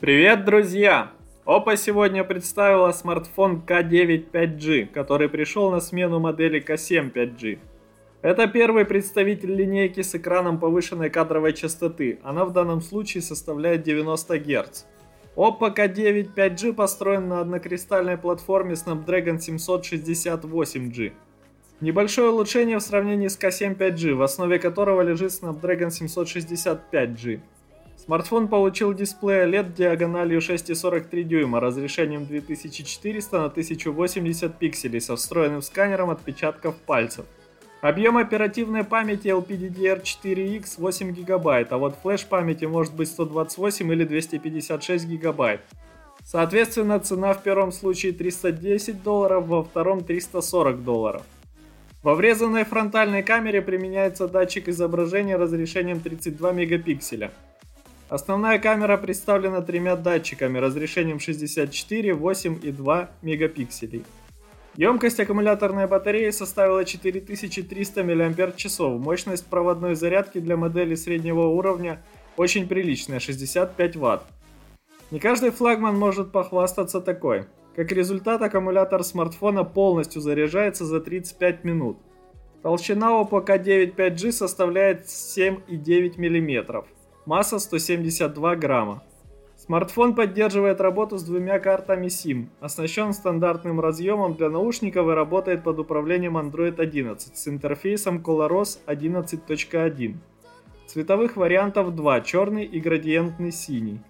Привет, друзья! Oppo сегодня представила смартфон K9 5G, который пришел на смену модели K7 5G. Это первый представитель линейки с экраном повышенной кадровой частоты, она в данном случае составляет 90 Гц. Oppo K9 5G построен на однокристальной платформе Snapdragon 768G. Небольшое улучшение в сравнении с K7 5G, в основе которого лежит Snapdragon 765G. Смартфон получил дисплей OLED диагональю 6,43 дюйма, разрешением 2400 на 1080 пикселей со встроенным сканером отпечатков пальцев. Объем оперативной памяти LPDDR4X 8 ГБ, а вот флеш памяти может быть 128 или 256 ГБ. Соответственно, цена в первом случае 310 долларов, во втором 340 долларов. Во врезанной фронтальной камере применяется датчик изображения разрешением 32 мегапикселя. Основная камера представлена тремя датчиками разрешением 64, 8 и 2 мегапикселей. Емкость аккумуляторной батареи составила 4300 мАч, мощность проводной зарядки для модели среднего уровня очень приличная, 65 Вт. Не каждый флагман может похвастаться такой. Как результат, аккумулятор смартфона полностью заряжается за 35 минут. Толщина Oppo K9 5G составляет 7,9 мм. Масса 172 грамма. Смартфон поддерживает работу с двумя картами SIM, оснащен стандартным разъемом для наушников и работает под управлением Android 11 с интерфейсом ColorOS 11.1. Цветовых вариантов два, черный и градиентный синий.